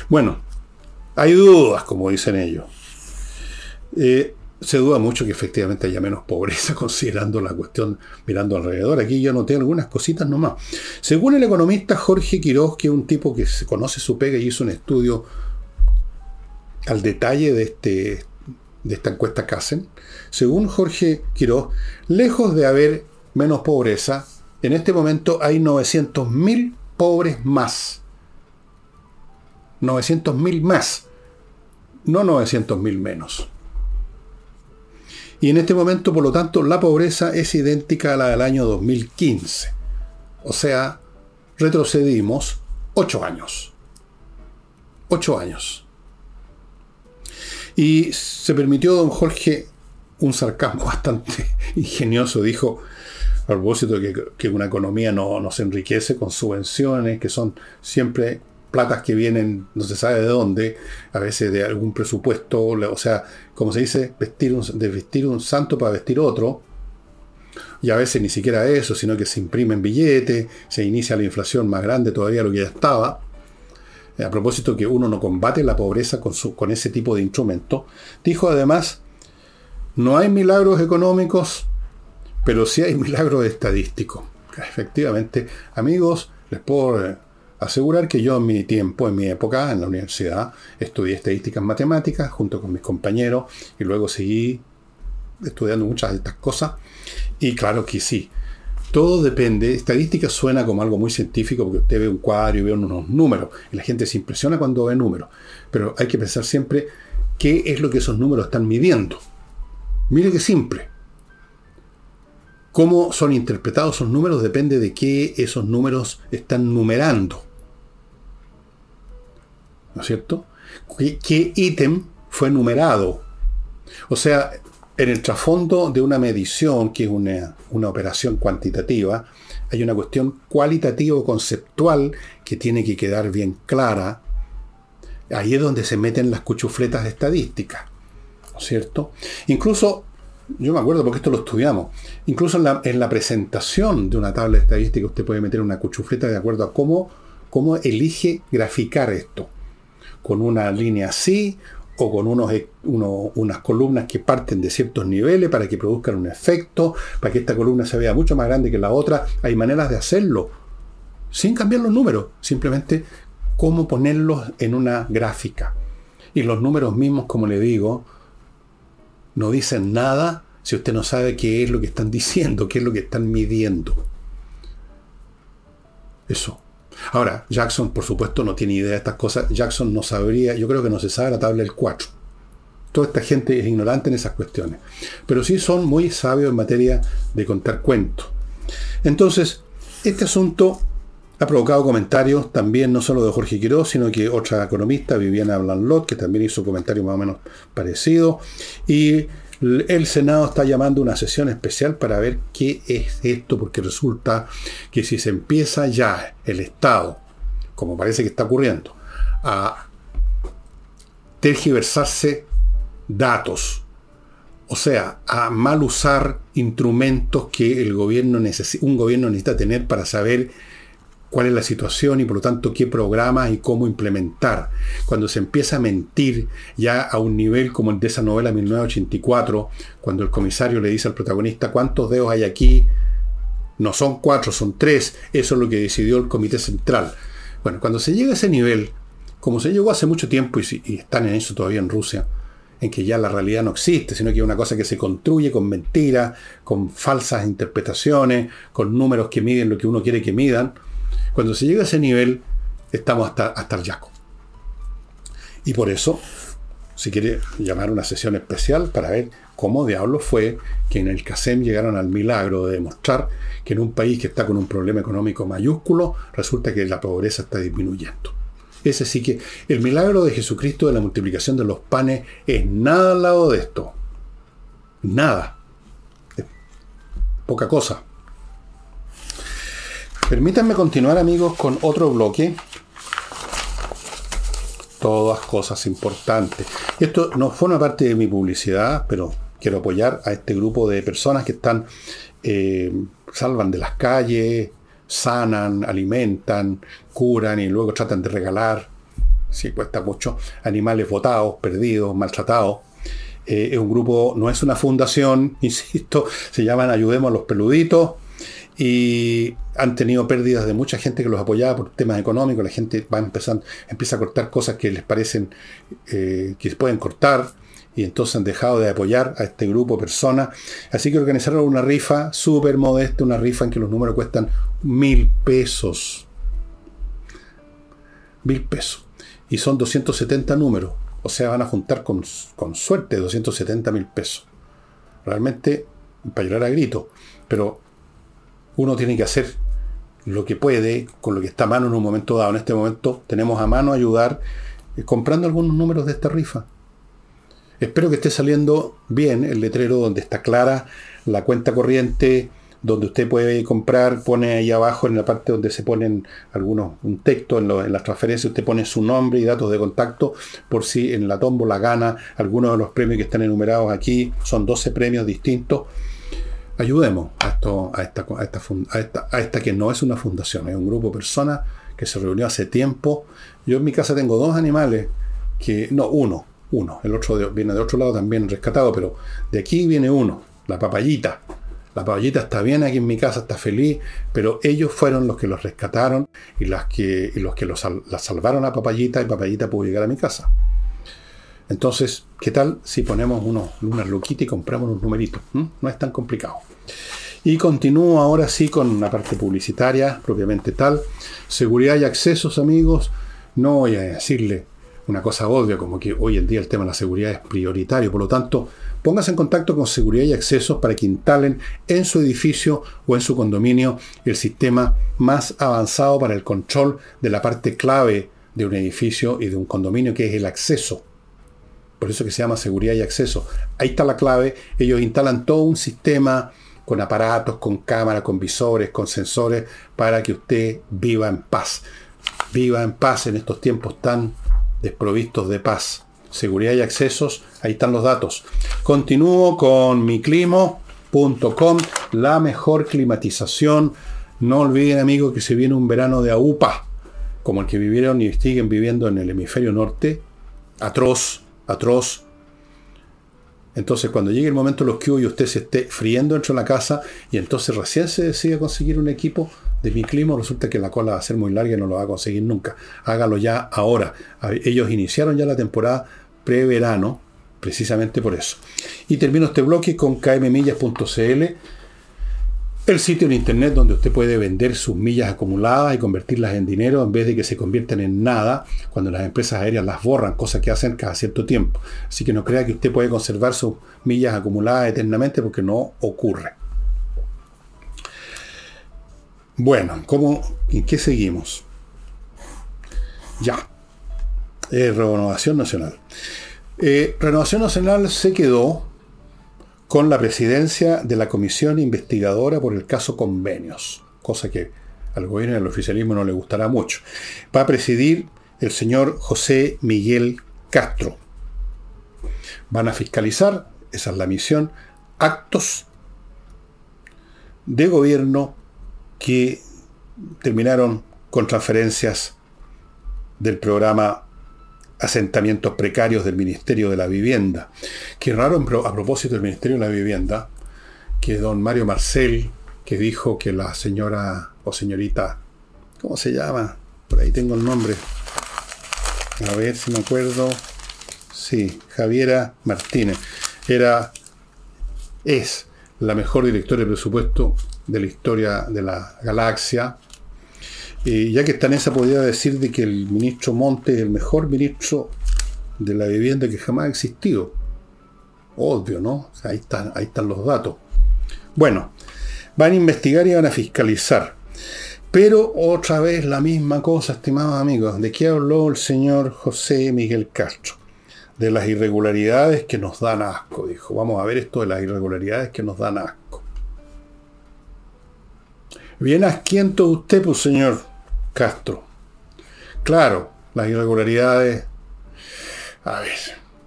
Bueno, hay dudas, como dicen ellos. Eh, se duda mucho que efectivamente haya menos pobreza considerando la cuestión mirando alrededor. Aquí yo noté algunas cositas nomás. Según el economista Jorge Quiroz, que es un tipo que se conoce su pega y hizo un estudio al detalle de, este, de esta encuesta hacen, según Jorge Quiroz, lejos de haber menos pobreza, en este momento hay 900.000 pobres más. 900.000 más, no 900.000 menos. Y en este momento, por lo tanto, la pobreza es idéntica a la del año 2015. O sea, retrocedimos ocho años. Ocho años. Y se permitió don Jorge un sarcasmo bastante ingenioso. Dijo, a propósito que, que una economía no, no, se enriquece con subvenciones, que son siempre platas que vienen, no se sabe de dónde, a veces de algún presupuesto, o sea, como se dice, vestir un, de vestir un santo para vestir otro, y a veces ni siquiera eso, sino que se imprimen billetes, se inicia la inflación más grande todavía de lo que ya estaba. A propósito que uno no combate la pobreza con, su, con ese tipo de instrumento, dijo además, no hay milagros económicos, pero sí hay milagros estadísticos. Efectivamente, amigos, les puedo asegurar que yo en mi tiempo, en mi época, en la universidad, estudié estadísticas matemáticas junto con mis compañeros y luego seguí estudiando muchas de estas cosas. Y claro que sí, todo depende. Estadística suena como algo muy científico porque usted ve un cuadro y ve unos números y la gente se impresiona cuando ve números. Pero hay que pensar siempre qué es lo que esos números están midiendo. Mire qué simple. Cómo son interpretados esos números depende de qué esos números están numerando. ¿No es cierto? ¿Qué ítem fue numerado? O sea, en el trasfondo de una medición, que es una, una operación cuantitativa, hay una cuestión cualitativa o conceptual que tiene que quedar bien clara. Ahí es donde se meten las cuchufletas de estadística. ¿No es cierto? Incluso, yo me acuerdo porque esto lo estudiamos, incluso en la, en la presentación de una tabla estadística usted puede meter una cuchufleta de acuerdo a cómo, cómo elige graficar esto con una línea así o con unos, e, unas columnas que parten de ciertos niveles para que produzcan un efecto, para que esta columna se vea mucho más grande que la otra. Hay maneras de hacerlo sin cambiar los números, simplemente cómo ponerlos en una gráfica. Y los números mismos, como le digo, no dicen nada si usted no sabe qué es lo que están diciendo, qué es lo que están midiendo. Eso. Ahora, Jackson, por supuesto, no tiene idea de estas cosas. Jackson no sabría, yo creo que no se sabe la tabla del 4. toda esta gente es ignorante en esas cuestiones. Pero sí son muy sabios en materia de contar cuentos. Entonces, este asunto ha provocado comentarios también no solo de Jorge Quiroz, sino que otra economista, Viviana Blanlot, que también hizo comentarios más o menos parecidos. Y el Senado está llamando una sesión especial para ver qué es esto, porque resulta que si se empieza ya el Estado, como parece que está ocurriendo, a tergiversarse datos, o sea, a mal usar instrumentos que el gobierno un gobierno necesita tener para saber cuál es la situación y por lo tanto qué programas y cómo implementar. Cuando se empieza a mentir ya a un nivel como el de esa novela 1984, cuando el comisario le dice al protagonista cuántos dedos hay aquí, no son cuatro, son tres, eso es lo que decidió el comité central. Bueno, cuando se llega a ese nivel, como se llegó hace mucho tiempo y, y están en eso todavía en Rusia, en que ya la realidad no existe, sino que es una cosa que se construye con mentiras, con falsas interpretaciones, con números que miden lo que uno quiere que midan, cuando se llega a ese nivel, estamos hasta, hasta el yaco. Y por eso, si quiere llamar una sesión especial para ver cómo diablos fue que en el CASEM llegaron al milagro de demostrar que en un país que está con un problema económico mayúsculo, resulta que la pobreza está disminuyendo. Ese sí que el milagro de Jesucristo de la multiplicación de los panes es nada al lado de esto. Nada. poca cosa. Permítanme continuar amigos con otro bloque. Todas cosas importantes. Esto no forma parte de mi publicidad, pero quiero apoyar a este grupo de personas que están, eh, salvan de las calles, sanan, alimentan, curan y luego tratan de regalar, si cuesta mucho, animales botados, perdidos, maltratados. Eh, es un grupo, no es una fundación, insisto, se llaman Ayudemos a los Peluditos y han tenido pérdidas de mucha gente que los apoyaba por temas económicos, la gente va empezando, empieza a cortar cosas que les parecen eh, que pueden cortar, y entonces han dejado de apoyar a este grupo de personas. Así que organizaron una rifa súper modesta, una rifa en que los números cuestan mil pesos. Mil pesos. Y son 270 números. O sea, van a juntar con, con suerte 270 mil pesos. Realmente, para llorar a grito. Pero uno tiene que hacer lo que puede con lo que está a mano en un momento dado. En este momento tenemos a mano ayudar eh, comprando algunos números de esta rifa. Espero que esté saliendo bien el letrero donde está clara la cuenta corriente, donde usted puede comprar, pone ahí abajo en la parte donde se ponen algunos, un texto en, las transferencias, usted pone su nombre y datos de contacto por si en la tómbola gana alguno de los premios que están enumerados aquí. Son 12 premios distintos ayudemos a, esto, a, esta, a, esta, a, esta, que no es una fundación, es un grupo de personas que se reunió hace tiempo. Yo en mi casa tengo dos animales, que no, uno, uno, el otro viene de otro lado también rescatado, pero de aquí viene uno, la papayita. La papayita está bien aquí en mi casa, está feliz, pero ellos fueron los que los rescataron y, las que, los que los, la salvaron a papayita y papayita pudo llegar a mi casa. Entonces, ¿qué tal si ponemos unos, unas luquitas y compramos unos numeritos? ¿Mm? No es tan complicado. Y continúo ahora sí con la parte publicitaria, propiamente tal. Seguridad y accesos, amigos. No voy a decirle una cosa obvia, como que hoy en día el tema de la seguridad es prioritario. Por lo tanto, póngase en contacto con seguridad y accesos para que instalen en su edificio o en su condominio el sistema más avanzado para el control de la parte clave de un edificio y de un condominio, que es el acceso. Por eso que se llama seguridad y acceso. Ahí está la clave. Ellos instalan todo un sistema con aparatos, con cámaras, con visores, con sensores, para que usted viva en paz. Viva en paz en estos tiempos tan desprovistos de paz. Seguridad y accesos, ahí están los datos. Continúo con miclimo.com, la mejor climatización. No olviden, amigos, que se viene un verano de AUPA, como el que vivieron y siguen viviendo en el hemisferio norte. Atroz, atroz, entonces, cuando llegue el momento de los que y usted se esté friendo dentro de la casa y entonces recién se decide conseguir un equipo de mi clima, resulta que la cola va a ser muy larga y no lo va a conseguir nunca. Hágalo ya ahora. Ellos iniciaron ya la temporada preverano, precisamente por eso. Y termino este bloque con kmmillas.cl. el sitio en internet donde usted puede vender sus millas acumuladas y convertirlas en dinero en vez de que se conviertan en nada cuando las empresas aéreas las borran, cosa que hacen cada cierto tiempo. Así que no crea que usted puede conservar sus millas acumuladas eternamente porque no ocurre. Bueno, ¿cómo, ¿en qué seguimos? Ya. Renovación Nacional. Eh, Renovación Nacional se quedó con la presidencia de la comisión investigadora por el caso convenios, cosa que al gobierno y al oficialismo no le gustará mucho. Va a presidir el señor José Miguel Castro. Van a fiscalizar, esa es la misión, actos de gobierno que terminaron con transferencias del programa asentamientos precarios del Ministerio de la Vivienda. Qué raro a propósito del Ministerio de la Vivienda, que don Mario Marcel, que dijo que la señora o señorita, ¿cómo se llama? Por ahí tengo el nombre. A ver si me acuerdo. Sí, Javiera Martínez. Era, es la mejor directora de presupuesto de la historia de la galaxia ya que está en esa, podría decir de que el ministro Monte es el mejor ministro de la vivienda que jamás ha existido. Obvio, ¿no? ahí, están, ahí están los datos. Bueno, van a investigar y van a fiscalizar. Pero otra vez la misma cosa, estimados amigos. ¿De qué habló el señor José Miguel Castro? De las irregularidades que nos dan asco, dijo. Vamos a ver esto de las irregularidades que nos dan asco. Bien asquiento usted, pues señor. Castro. Claro, las irregularidades. A ver,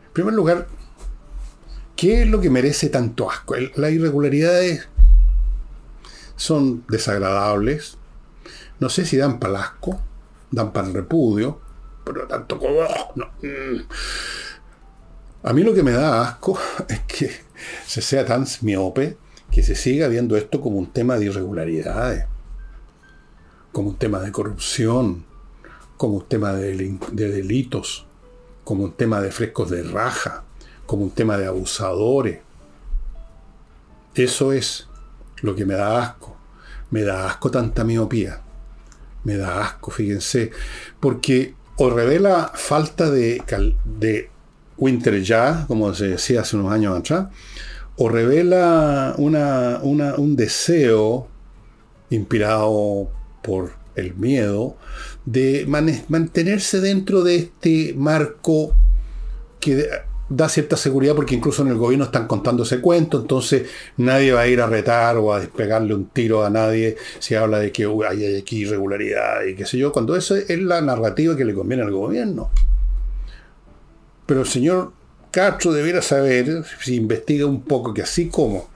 en primer lugar, ¿qué es lo que merece tanto asco? Las irregularidades son desagradables. No sé si dan para asco, dan para el repudio, pero tanto como. Mm. A mí lo que me da asco es que se sea tan miope que se siga viendo esto como un tema de irregularidades como un tema de corrupción, como un tema de, delitos, como un tema de frescos de raja, como un tema de abusadores. Eso es lo que me da asco. Me da asco tanta miopía. Me da asco, fíjense. Porque o revela falta de, de Winter ya, como se decía hace unos años atrás, o revela un deseo inspirado por el miedo, de mantenerse dentro de este marco que da cierta seguridad porque incluso en el gobierno están contando ese cuento, entonces nadie va a ir a retar o a despegarle un tiro a nadie si habla de que hay aquí irregularidad y qué sé yo, cuando eso es la narrativa que le conviene al gobierno. Pero el señor Castro debiera saber, si investiga un poco, que así como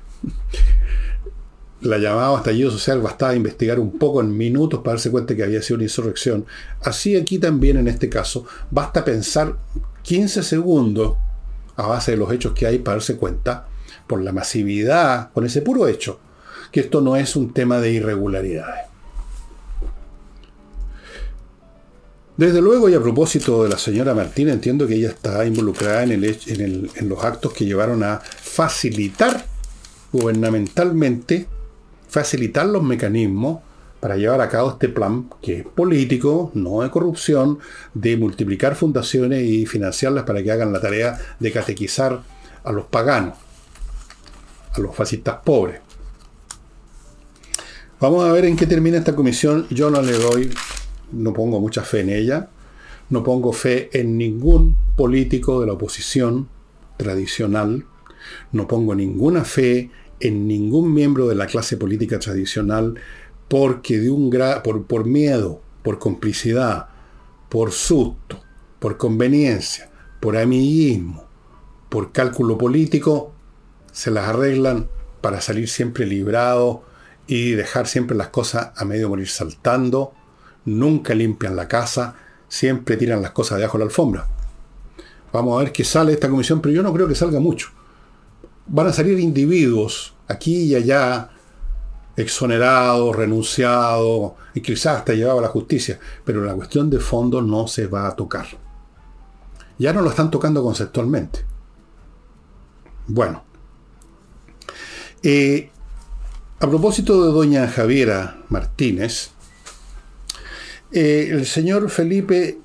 la llamada estallido social bastaba investigar un poco en minutos para darse cuenta que había sido una insurrección. Así aquí también en este caso, basta pensar 15 segundos a base de los hechos que hay para darse cuenta, por la masividad, con ese puro hecho, que esto no es un tema de irregularidades. Desde luego, y a propósito de la señora Martín, entiendo que ella está involucrada en los actos que llevaron a facilitar gubernamentalmente facilitar los mecanismos para llevar a cabo este plan que es político, no de corrupción, de multiplicar fundaciones y financiarlas para que hagan la tarea de catequizar a los paganos, a los fascistas pobres. Vamos a ver en qué termina esta comisión. Yo no le doy, no pongo mucha fe en ella, no pongo fe en ningún político de la oposición tradicional, no pongo ninguna fe en ningún miembro de la clase política tradicional porque de un por, por miedo, por complicidad, por susto, por conveniencia, por amiguismo, por cálculo político, se las arreglan para salir siempre librados y dejar siempre las cosas a medio morir saltando, nunca limpian la casa, siempre tiran las cosas debajo de la alfombra. Vamos a ver qué sale esta comisión, pero yo no creo que salga mucho van a salir individuos aquí y allá exonerados, renunciados, y quizás hasta llevado a la justicia, pero la cuestión de fondo no se va a tocar. Ya no lo están tocando conceptualmente. Bueno, eh, A propósito de doña Javiera Martínez, eh, el señor Felipe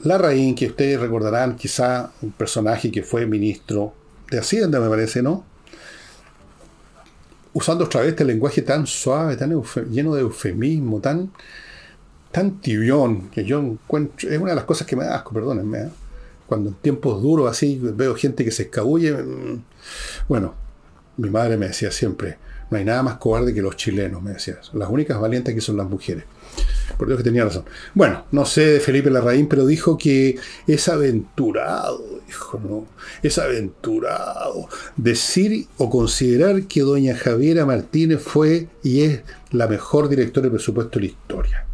Larraín, que ustedes recordarán quizá un personaje que fue ministro de Hacienda, me parece, ¿no? Usando otra vez este lenguaje tan suave, tan lleno de eufemismo, tan, tan tibión, que yo encuentro, es una de las cosas que me da asco, perdónenme, ¿eh? cuando en tiempos duros así veo gente que se escabulle, mm, bueno, mi madre me decía siempre, no hay nada más cobarde que los chilenos, me decía. Las únicas valientes que son las mujeres. Por Dios que tenía razón. Bueno, no sé de Felipe Larraín, pero dijo que es aventurado, dijo, ¿no? Es aventurado decir o considerar que doña Javiera Martínez fue y es la mejor directora de presupuesto de la historia.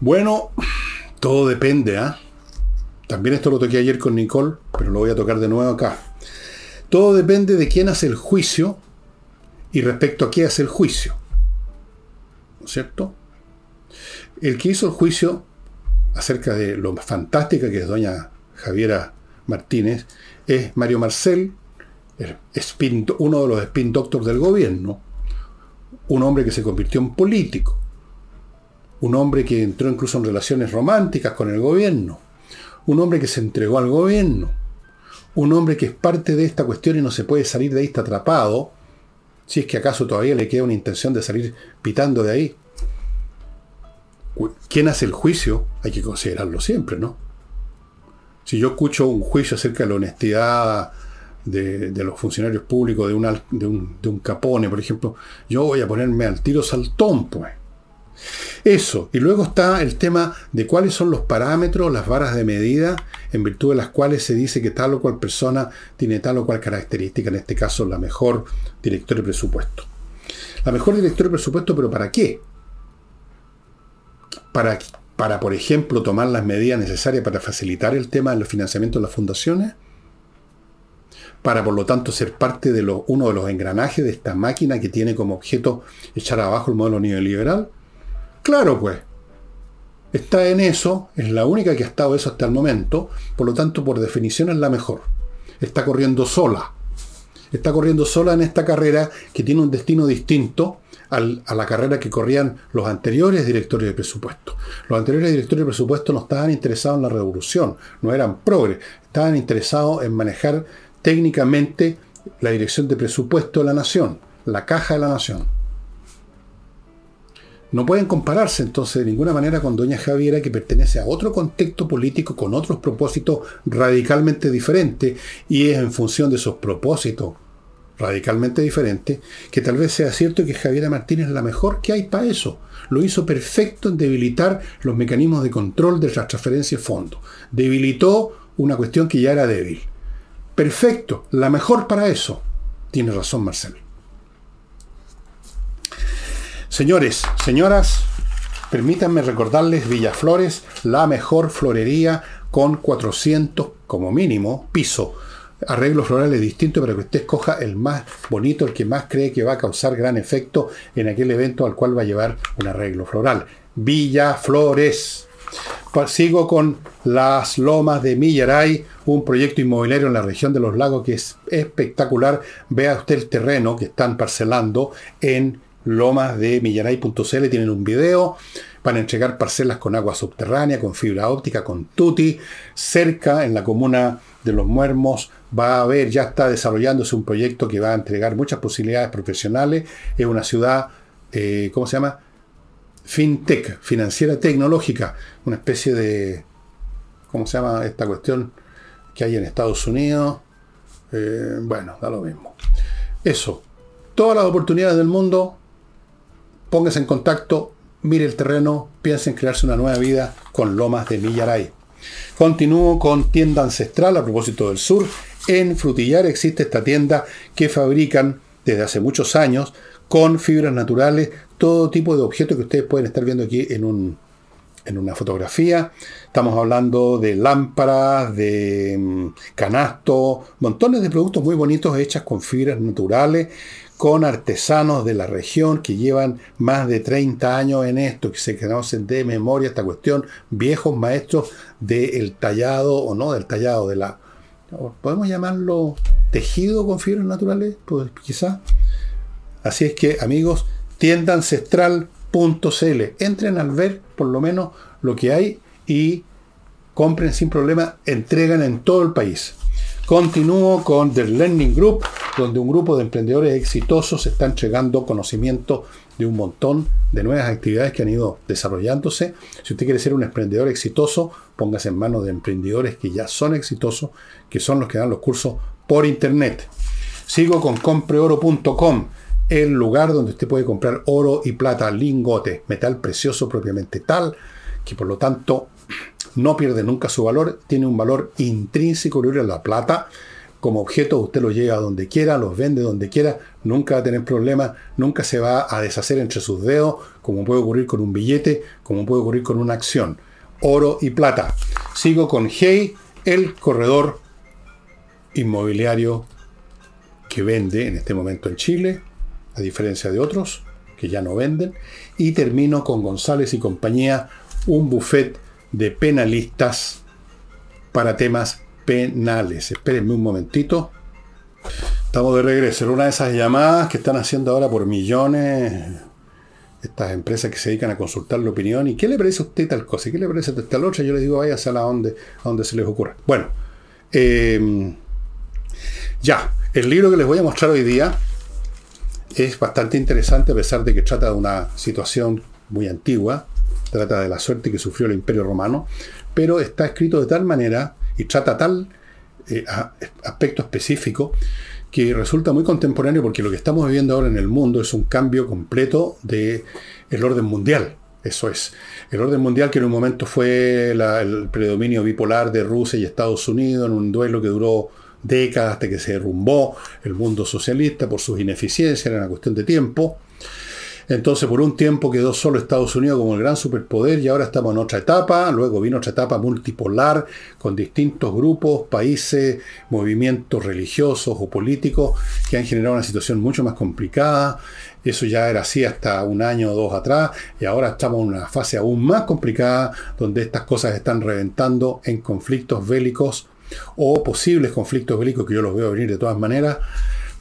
Bueno, todo depende, ¿ah? También esto lo toqué ayer con Nicole, pero lo voy a tocar de nuevo acá. Todo depende de quién hace el juicio y respecto a qué hace el juicio. ¿No es cierto? El que hizo el juicio acerca de lo fantástica que es doña Javiera Martínez es Mario Marcel, uno de los spin doctors del gobierno, un hombre que se convirtió en político, un hombre que entró incluso en relaciones románticas con el gobierno, un hombre que se entregó al gobierno, un hombre que es parte de esta cuestión y no se puede salir de ahí, está atrapado, si es que acaso todavía le queda una intención de salir pitando de ahí. ¿Quién hace el juicio? Hay que considerarlo siempre, ¿no? Si yo escucho un juicio acerca de la honestidad de, los funcionarios públicos de, de, un, de un capone, por ejemplo, yo voy a ponerme al tiro saltón, pues. Eso. Y luego está el tema de cuáles son los parámetros, las varas de medida, en virtud de las cuales se dice que tal o cual persona tiene tal o cual característica, en este caso la mejor director de presupuesto. La mejor director de presupuesto, pero ¿para qué? Para, para, por ejemplo, tomar las medidas necesarias para facilitar el tema del financiamiento de las fundaciones, para por lo tanto ser parte de uno de los engranajes de esta máquina que tiene como objeto echar abajo el modelo neoliberal, Claro, pues. Está en eso, es la única que ha estado eso hasta el momento, por lo tanto, por definición es la mejor. Está corriendo sola. Está corriendo sola en esta carrera que tiene un destino distinto a la carrera que corrían los anteriores directores de presupuesto. Los anteriores directores de presupuesto no estaban interesados en la revolución, no eran progres, estaban interesados en manejar técnicamente la dirección de presupuesto de la nación, la caja de la nación. No pueden compararse entonces de ninguna manera con Doña Javiera, que pertenece a otro contexto político con otros propósitos radicalmente diferentes, y es en función de esos propósitos radicalmente diferentes, que tal vez sea cierto que Javiera Martínez es la mejor que hay para eso. Lo hizo perfecto en debilitar los mecanismos de control de las transferencias de fondos. Debilitó una cuestión que ya era débil. Perfecto, la mejor para eso. Tiene razón Marcelo. Señores, señoras, permítanme recordarles Villaflores, la mejor florería con 400 como mínimo piso. Arreglos florales distintos para que usted escoja el más bonito, el que más cree que va a causar gran efecto en aquel evento al cual va a llevar un arreglo floral. Villaflores. Sigo con las lomas de Millaray, un proyecto inmobiliario en la región de los lagos que es espectacular. Vea usted el terreno que están parcelando en lomas de millaray.cl tienen un video. Van a entregar parcelas con agua subterránea, con fibra óptica, con tuti. Cerca, en la comuna de Los Muermos, va a haber, ya está desarrollándose un proyecto que va a entregar muchas posibilidades profesionales. Es una ciudad, eh, ¿cómo se llama? FinTech, financiera tecnológica. Una especie de, ¿cómo se llama esta cuestión que hay en Estados Unidos? Eh, bueno, da lo mismo. Eso. Todas las oportunidades del mundo póngase en contacto, mire el terreno, piense en crearse una nueva vida con Lomas de Millaray. Continúo con tienda ancestral a propósito del sur. En Frutillar existe esta tienda que fabrican desde hace muchos años con fibras naturales todo tipo de objetos que ustedes pueden estar viendo aquí en, un, en una fotografía. Estamos hablando de lámparas, de mm, canastos, montones de productos muy bonitos hechas con fibras naturales con artesanos de la región que llevan más de 30 años en esto, que se conocen de memoria esta cuestión, viejos maestros del tallado o no del tallado, de la, podemos llamarlo tejido con fibras naturales, pues quizá. Así es que, amigos, tienda ancestral.cl. Entren al ver por lo menos lo que hay y compren sin problema, entregan en todo el país. Continúo con The Learning Group, donde un grupo de emprendedores exitosos está entregando conocimiento de un montón de nuevas actividades que han ido desarrollándose. Si usted quiere ser un emprendedor exitoso, póngase en manos de emprendedores que ya son exitosos, que son los que dan los cursos por internet. Sigo con compreoro.com, el lugar donde usted puede comprar oro y plata, lingotes, metal precioso propiamente tal, que por lo tanto no pierde nunca su valor, tiene un valor intrínseco libre a la plata. Como objeto usted lo lleva donde quiera, los vende donde quiera, nunca va a tener problemas, nunca se va a deshacer entre sus dedos, como puede ocurrir con un billete, como puede ocurrir con una acción. Oro y plata. Sigo con Hey, el corredor inmobiliario que vende en este momento en Chile, a diferencia de otros que ya no venden. Y termino con González y compañía, un buffet de penalistas para temas penales. Espérenme un momentito. Estamos de regreso. en una de esas llamadas que están haciendo ahora por millones estas empresas que se dedican a consultar la opinión. ¿Y qué le parece a usted tal cosa? ¿Qué le parece a tal otra? Yo les digo, vaya a la donde, a donde se les ocurra. Bueno, em, ya, el libro que les voy a mostrar hoy día es bastante interesante a pesar de que trata de una situación muy antigua trata de la suerte que sufrió el Imperio Romano, pero está escrito de tal manera y trata tal eh, aspecto específico que resulta muy contemporáneo porque lo que estamos viviendo ahora en el mundo es un cambio completo del el orden mundial. Eso es. El orden mundial que en un momento fue el predominio bipolar de Rusia y Estados Unidos en un duelo que duró décadas hasta que se derrumbó el mundo socialista por sus ineficiencias, era una cuestión de tiempo. Entonces, por un tiempo quedó solo Estados Unidos como el gran superpoder y ahora estamos en otra etapa. Luego vino otra etapa multipolar con distintos grupos, países, movimientos religiosos o políticos que han generado una situación mucho más complicada. Eso ya era así hasta un año o dos atrás y ahora estamos en una fase aún más complicada donde estas cosas están reventando en conflictos bélicos o posibles conflictos bélicos que yo los veo venir de todas maneras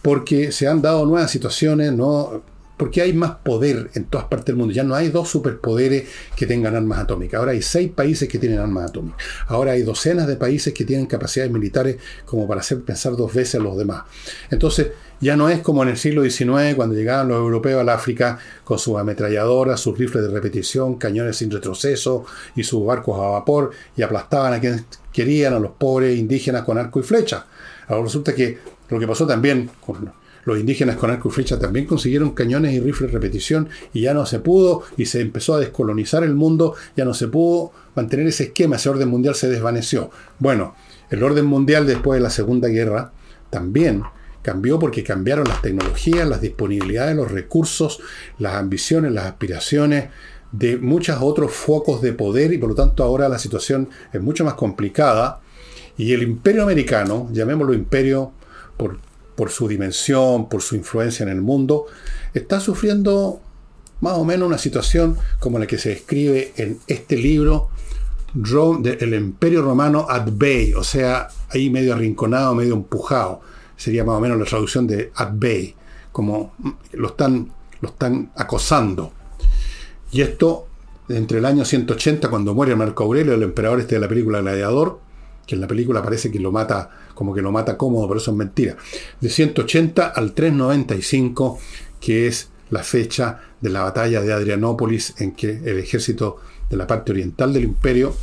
porque se han dado nuevas situaciones, no porque hay más poder en todas partes del mundo. Ya no hay dos superpoderes que tengan armas atómicas. Ahora hay seis países que tienen armas atómicas. Ahora hay docenas de países que tienen capacidades militares como para hacer pensar dos veces a los demás. Entonces, ya no es como en el siglo XIX, cuando llegaban los europeos al África con sus ametralladoras, sus rifles de repetición, cañones sin retroceso y sus barcos a vapor y aplastaban a quienes querían, a los pobres indígenas con arco y flecha. Ahora resulta que lo que pasó también con los indígenas con arco y flecha también consiguieron cañones y rifles repetición y ya no se pudo y se empezó a descolonizar el mundo, ya no se pudo mantener ese esquema, ese orden mundial se desvaneció. Bueno, el orden mundial después de la Segunda Guerra también cambió porque cambiaron las tecnologías, las disponibilidades, los recursos, las ambiciones, las aspiraciones de muchos otros focos de poder y por lo tanto ahora la situación es mucho más complicada y el imperio americano, llamémoslo imperio por por su dimensión, por su influencia en el mundo, está sufriendo más o menos una situación como la que se describe en este libro, El Imperio Romano at Bay, o sea, ahí medio arrinconado, medio empujado. Sería más o menos la traducción de at Bay, como lo están, lo están acosando. Y esto, entre el año 180, cuando muere Marco Aurelio, el emperador este de la película Gladiador, que en la película parece que lo mata, como que lo mata cómodo, pero eso es mentira. De 180 al 395, que es la fecha de la batalla de Adrianópolis, en que el ejército de la parte oriental del imperio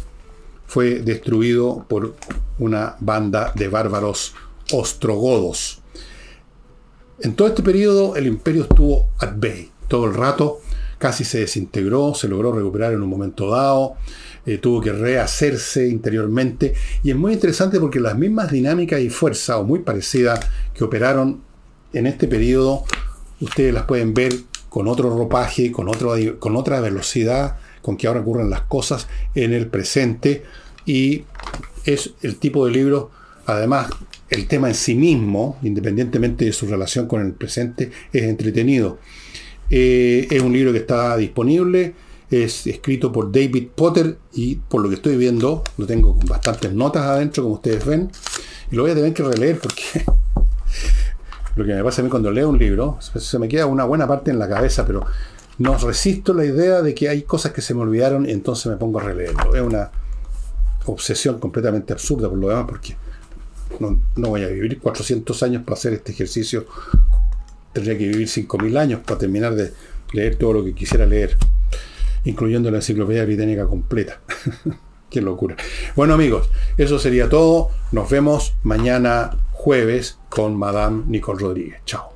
fue destruido por una banda de bárbaros ostrogodos. En todo este periodo el imperio estuvo at bay, todo el rato, casi se desintegró, se logró recuperar en un momento dado, eh, tuvo que rehacerse interiormente. Y es muy interesante porque las mismas dinámicas y fuerza, o muy parecidas, que operaron en este periodo, ustedes las pueden ver con otro ropaje, con, con otra velocidad con que ahora ocurren las cosas en el presente. Y es el tipo de libro, además, el tema en sí mismo, independientemente de su relación con el presente, es entretenido. Eh, es un libro que está disponible es escrito por David Potter y por lo que estoy viendo, lo tengo con bastantes notas adentro, como ustedes ven, y lo voy a tener que releer porque lo que me pasa a mí cuando leo un libro, se me queda una buena parte en la cabeza, pero no resisto la idea de que hay cosas que se me olvidaron y entonces me pongo a releerlo. Es una obsesión completamente absurda por lo demás, porque no, voy a vivir 400 años para hacer este ejercicio. Tendría que vivir 5.000 años para terminar de leer todo lo que quisiera leer, incluyendo la enciclopedia británica completa. Qué locura. Bueno amigos, eso sería todo. Nos vemos mañana jueves con Madame Nicole Rodríguez. Chao.